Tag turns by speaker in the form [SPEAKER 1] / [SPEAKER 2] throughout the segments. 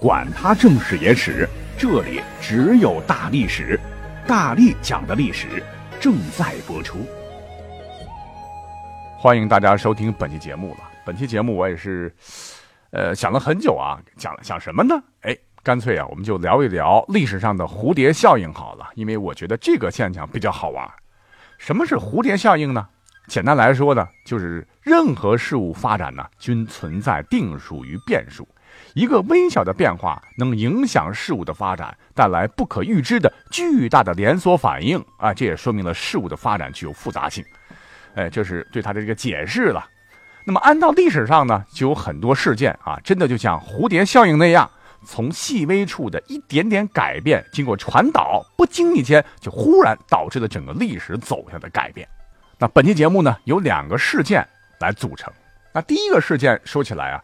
[SPEAKER 1] 管他正史野史。这里只有大历史，大力讲的历史正在播出。
[SPEAKER 2] 欢迎大家收听本期节目了。本期节目我也是，呃，想了很久啊，讲讲什么呢？哎，干脆啊，我们就聊一聊历史上的蝴蝶效应好了，因为我觉得这个现象比较好玩。什么是蝴蝶效应呢？简单来说呢，就是任何事物发展呢，均存在定数与变数。一个微小的变化能影响事物的发展，带来不可预知的巨大的连锁反应啊！这也说明了事物的发展具有复杂性。哎，这是对它的这个解释了。那么，按照历史上呢，就有很多事件啊，真的就像蝴蝶效应那样，从细微处的一点点改变，经过传导，不经意间就忽然导致了整个历史走向的改变。那本期节目呢，有两个事件来组成。那第一个事件说起来啊。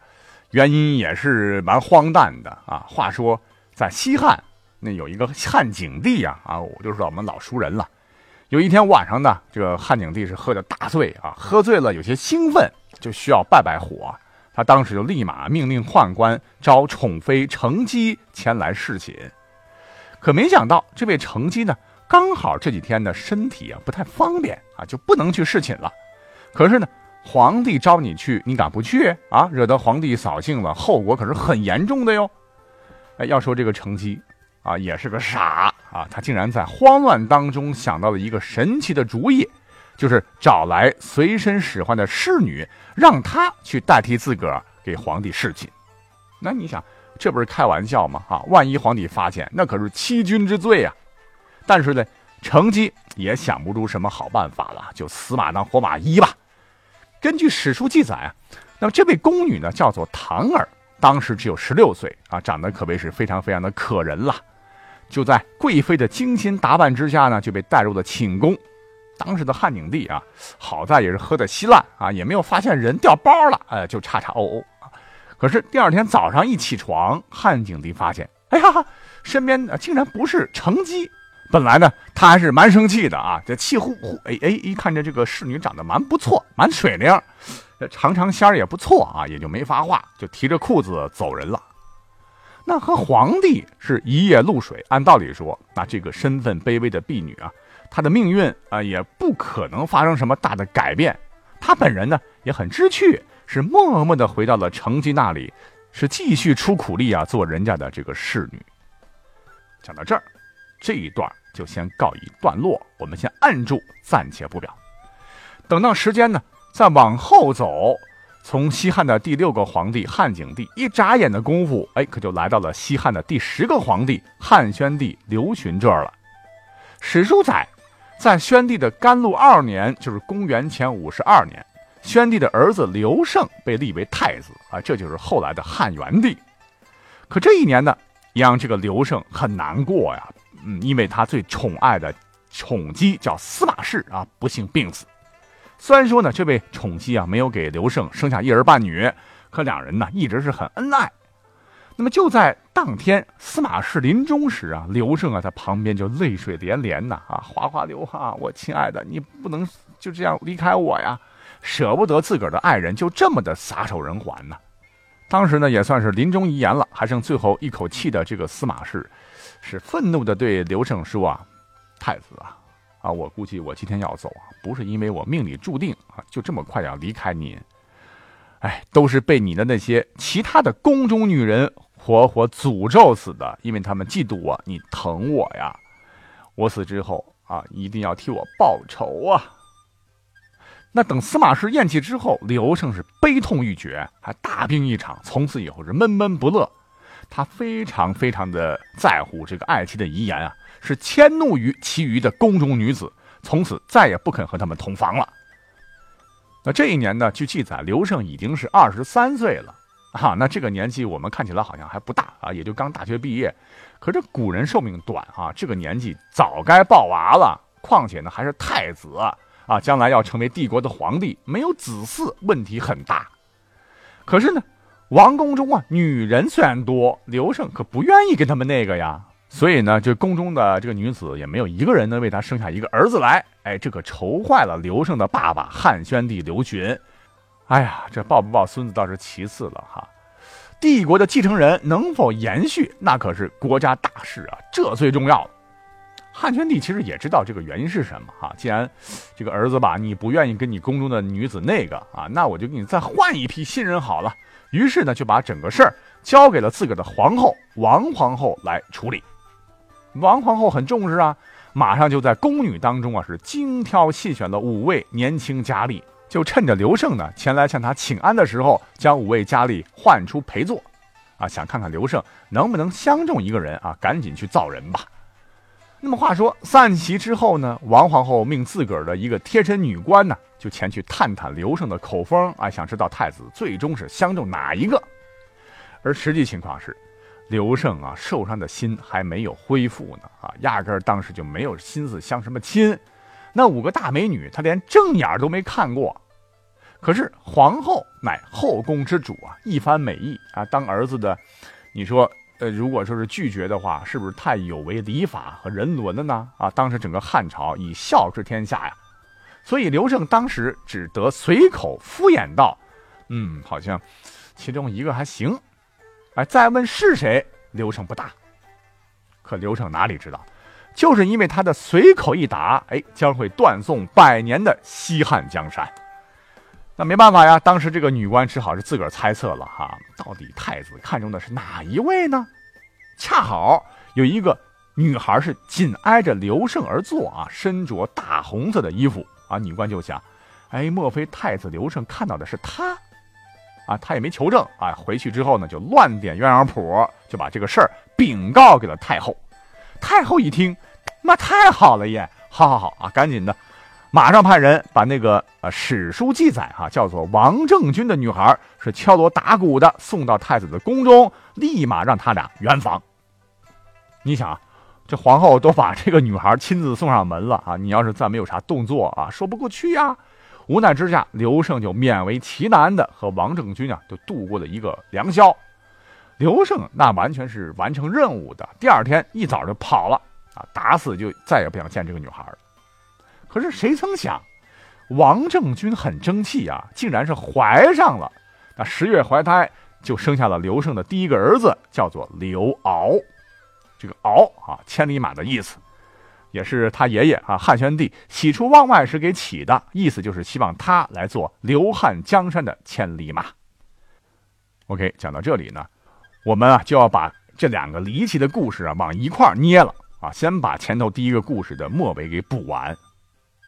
[SPEAKER 2] 原因也是蛮荒诞的啊！话说，在西汉那有一个汉景帝啊啊，我就是我们老熟人了。有一天晚上呢，这个汉景帝是喝的大醉啊，喝醉了有些兴奋，就需要拜拜火。他当时就立马命令宦官招宠妃程姬前来侍寝。可没想到，这位程姬呢，刚好这几天呢身体啊不太方便啊，就不能去侍寝了。可是呢。皇帝招你去，你敢不去啊？惹得皇帝扫兴了，后果可是很严重的哟。哎，要说这个成姬啊，也是个傻啊，他竟然在慌乱当中想到了一个神奇的主意，就是找来随身使唤的侍女，让她去代替自个儿给皇帝侍寝。那你想，这不是开玩笑吗？啊，万一皇帝发现，那可是欺君之罪啊！但是呢，成姬也想不出什么好办法了，就死马当活马医吧。根据史书记载啊，那么这位宫女呢叫做唐儿，当时只有十六岁啊，长得可谓是非常非常的可人了。就在贵妃的精心打扮之下呢，就被带入了寝宫。当时的汉景帝啊，好在也是喝的稀烂啊，也没有发现人掉包了，哎，就叉叉哦哦。可是第二天早上一起床，汉景帝发现，哎呀，身边竟然不是程姬。本来呢，他还是蛮生气的啊，这气呼呼，哎哎，一看着这个侍女长得蛮不错，蛮水灵，长长仙儿也不错啊，也就没发话，就提着裤子走人了。那和皇帝是一夜露水，按道理说，那这个身份卑微的婢女啊，她的命运啊，也不可能发生什么大的改变。她本人呢，也很知趣，是默默的回到了成吉那里，是继续出苦力啊，做人家的这个侍女。讲到这儿。这一段就先告一段落，我们先按住，暂且不表。等到时间呢，再往后走，从西汉的第六个皇帝汉景帝一眨眼的功夫，哎，可就来到了西汉的第十个皇帝汉宣帝刘询这儿了。史书载，在宣帝的甘露二年，就是公元前五十二年，宣帝的儿子刘胜被立为太子啊，这就是后来的汉元帝。可这一年呢，让这个刘胜很难过呀。嗯，因为他最宠爱的宠姬叫司马氏啊，不幸病死。虽然说呢，这位宠姬啊没有给刘胜生下一儿半女，可两人呢一直是很恩爱。那么就在当天司马氏临终时啊，刘胜啊在旁边就泪水连连呐啊，哗哗流啊，我亲爱的，你不能就这样离开我呀，舍不得自个儿的爱人就这么的撒手人寰呢。当时呢也算是临终遗言了，还剩最后一口气的这个司马氏。是愤怒的对刘胜说：“啊，太子啊，啊，我估计我今天要走啊，不是因为我命里注定啊，就这么快要离开您。哎，都是被你的那些其他的宫中女人活活诅咒死的，因为他们嫉妒我，你疼我呀。我死之后啊，一定要替我报仇啊。那等司马氏咽气之后，刘胜是悲痛欲绝，还大病一场，从此以后是闷闷不乐。”他非常非常的在乎这个爱妻的遗言啊，是迁怒于其余的宫中女子，从此再也不肯和他们同房了。那这一年呢，据记载，刘胜已经是二十三岁了啊。那这个年纪我们看起来好像还不大啊，也就刚大学毕业。可这古人寿命短啊，这个年纪早该抱娃了。况且呢，还是太子啊，将来要成为帝国的皇帝，没有子嗣，问题很大。可是呢，王宫中啊，女人虽然多，刘胜可不愿意跟他们那个呀。所以呢，这宫中的这个女子也没有一个人能为他生下一个儿子来。哎，这可愁坏了刘胜的爸爸汉宣帝刘询。哎呀，这抱不抱孙子倒是其次了哈，帝国的继承人能否延续，那可是国家大事啊，这最重要。汉宣帝其实也知道这个原因是什么哈，既然这个儿子吧，你不愿意跟你宫中的女子那个啊，那我就给你再换一批新人好了。于是呢，就把整个事儿交给了自个儿的皇后王皇后来处理。王皇后很重视啊，马上就在宫女当中啊是精挑细选了五位年轻佳丽，就趁着刘胜呢前来向他请安的时候，将五位佳丽唤出陪坐，啊，想看看刘胜能不能相中一个人啊，赶紧去造人吧。那么话说散席之后呢，王皇后命自个儿的一个贴身女官呢，就前去探探刘胜的口风啊，想知道太子最终是相中哪一个，而实际情况是。刘胜啊，受伤的心还没有恢复呢，啊，压根儿当时就没有心思相什么亲。那五个大美女，他连正眼都没看过。可是皇后乃后宫之主啊，一番美意啊，当儿子的，你说，呃，如果说是拒绝的话，是不是太有违礼法和人伦了呢？啊，当时整个汉朝以孝治天下呀，所以刘胜当时只得随口敷衍道：“嗯，好像其中一个还行。”哎，再问是谁？刘胜不答。可刘胜哪里知道，就是因为他的随口一答，哎，将会断送百年的西汉江山。那没办法呀，当时这个女官只好是自个儿猜测了哈，到底太子看中的是哪一位呢？恰好有一个女孩是紧挨着刘胜而坐啊，身着大红色的衣服啊，女官就想，哎，莫非太子刘胜看到的是她？啊，他也没求证啊，回去之后呢，就乱点鸳鸯谱，就把这个事儿禀告给了太后。太后一听，那太好了耶！好好好啊，赶紧的，马上派人把那个呃史书记载哈，叫做王政君的女孩是敲锣打鼓的送到太子的宫中，立马让他俩圆房。你想，这皇后都把这个女孩亲自送上门了啊，你要是再没有啥动作啊，说不过去呀。无奈之下，刘胜就勉为其难的和王政君啊，就度过了一个良宵。刘胜那完全是完成任务的，第二天一早就跑了啊，打死就再也不想见这个女孩了。可是谁曾想，王政君很争气啊，竟然是怀上了。那十月怀胎，就生下了刘胜的第一个儿子，叫做刘骜。这个敖啊，千里马的意思。也是他爷爷啊，汉宣帝喜出望外时给起的，意思就是希望他来做刘汉江山的千里马。OK，讲到这里呢，我们啊就要把这两个离奇的故事啊往一块捏了啊，先把前头第一个故事的末尾给补完。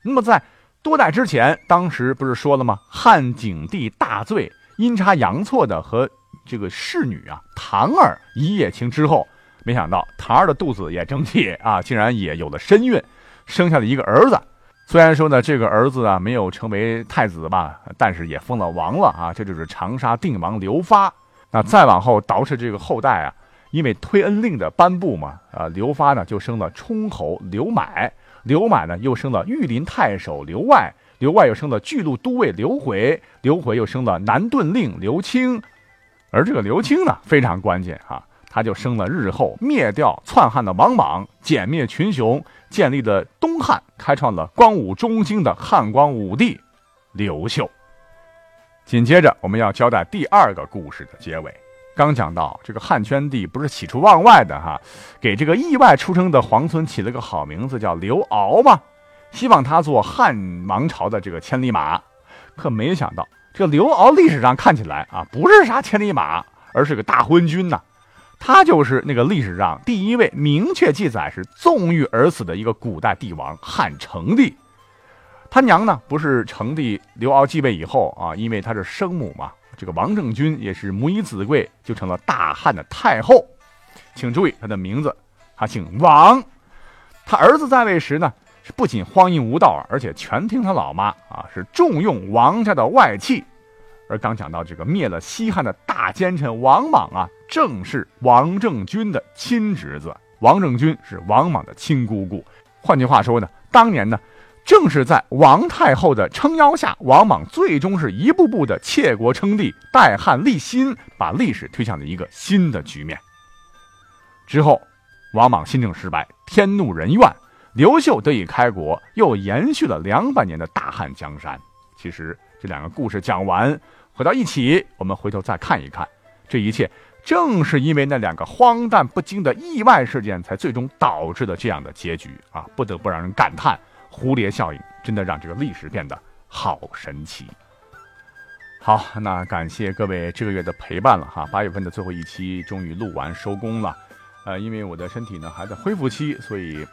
[SPEAKER 2] 那么在多代之前，当时不是说了吗？汉景帝大醉，阴差阳错的和这个侍女啊唐儿一夜情之后。没想到唐儿的肚子也争气啊，竟然也有了身孕，生下了一个儿子。虽然说呢，这个儿子啊没有成为太子吧，但是也封了王了啊。这就是长沙定王刘发。那再往后倒饬这个后代啊，因为推恩令的颁布嘛，啊，刘发呢就生了冲侯刘买，刘买呢又生了御林太守刘外，刘外又生了巨鹿都尉刘回，刘回又生了南顿令刘清，而这个刘清呢非常关键哈。他就生了日后灭掉篡汉的王莽，歼灭群雄，建立了东汉，开创了光武中兴的汉光武帝刘秀。紧接着，我们要交代第二个故事的结尾。刚讲到这个汉宣帝不是喜出望外的哈，给这个意外出生的皇孙起了个好名字叫刘骜嘛，希望他做汉王朝的这个千里马。可没想到，这个刘骜历史上看起来啊，不是啥千里马，而是个大昏君呐。他就是那个历史上第一位明确记载是纵欲而死的一个古代帝王汉成帝。他娘呢，不是成帝刘骜继位以后啊，因为他是生母嘛，这个王政君也是母以子贵，就成了大汉的太后。请注意他的名字，他姓王。他儿子在位时呢，是不仅荒淫无道，而且全听他老妈啊，是重用王家的外戚。而刚讲到这个灭了西汉的大奸臣王莽啊，正是王政君的亲侄子王政君是王莽的亲姑姑。换句话说呢，当年呢，正是在王太后的撑腰下，王莽最终是一步步的窃国称帝、代汉立新，把历史推向了一个新的局面。之后，王莽新政失败，天怒人怨，刘秀得以开国，又延续了两百年的大汉江山。其实这两个故事讲完，回到一起，我们回头再看一看，这一切正是因为那两个荒诞不经的意外事件，才最终导致的这样的结局啊！不得不让人感叹，蝴蝶效应真的让这个历史变得好神奇。好，那感谢各位这个月的陪伴了哈，八月份的最后一期终于录完收工了。呃，因为我的身体呢还在恢复期，所以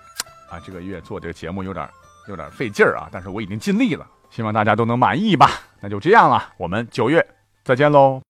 [SPEAKER 2] 啊这个月做这个节目有点有点费劲儿啊，但是我已经尽力了，希望大家都能满意吧。那就这样了，我们九月再见喽。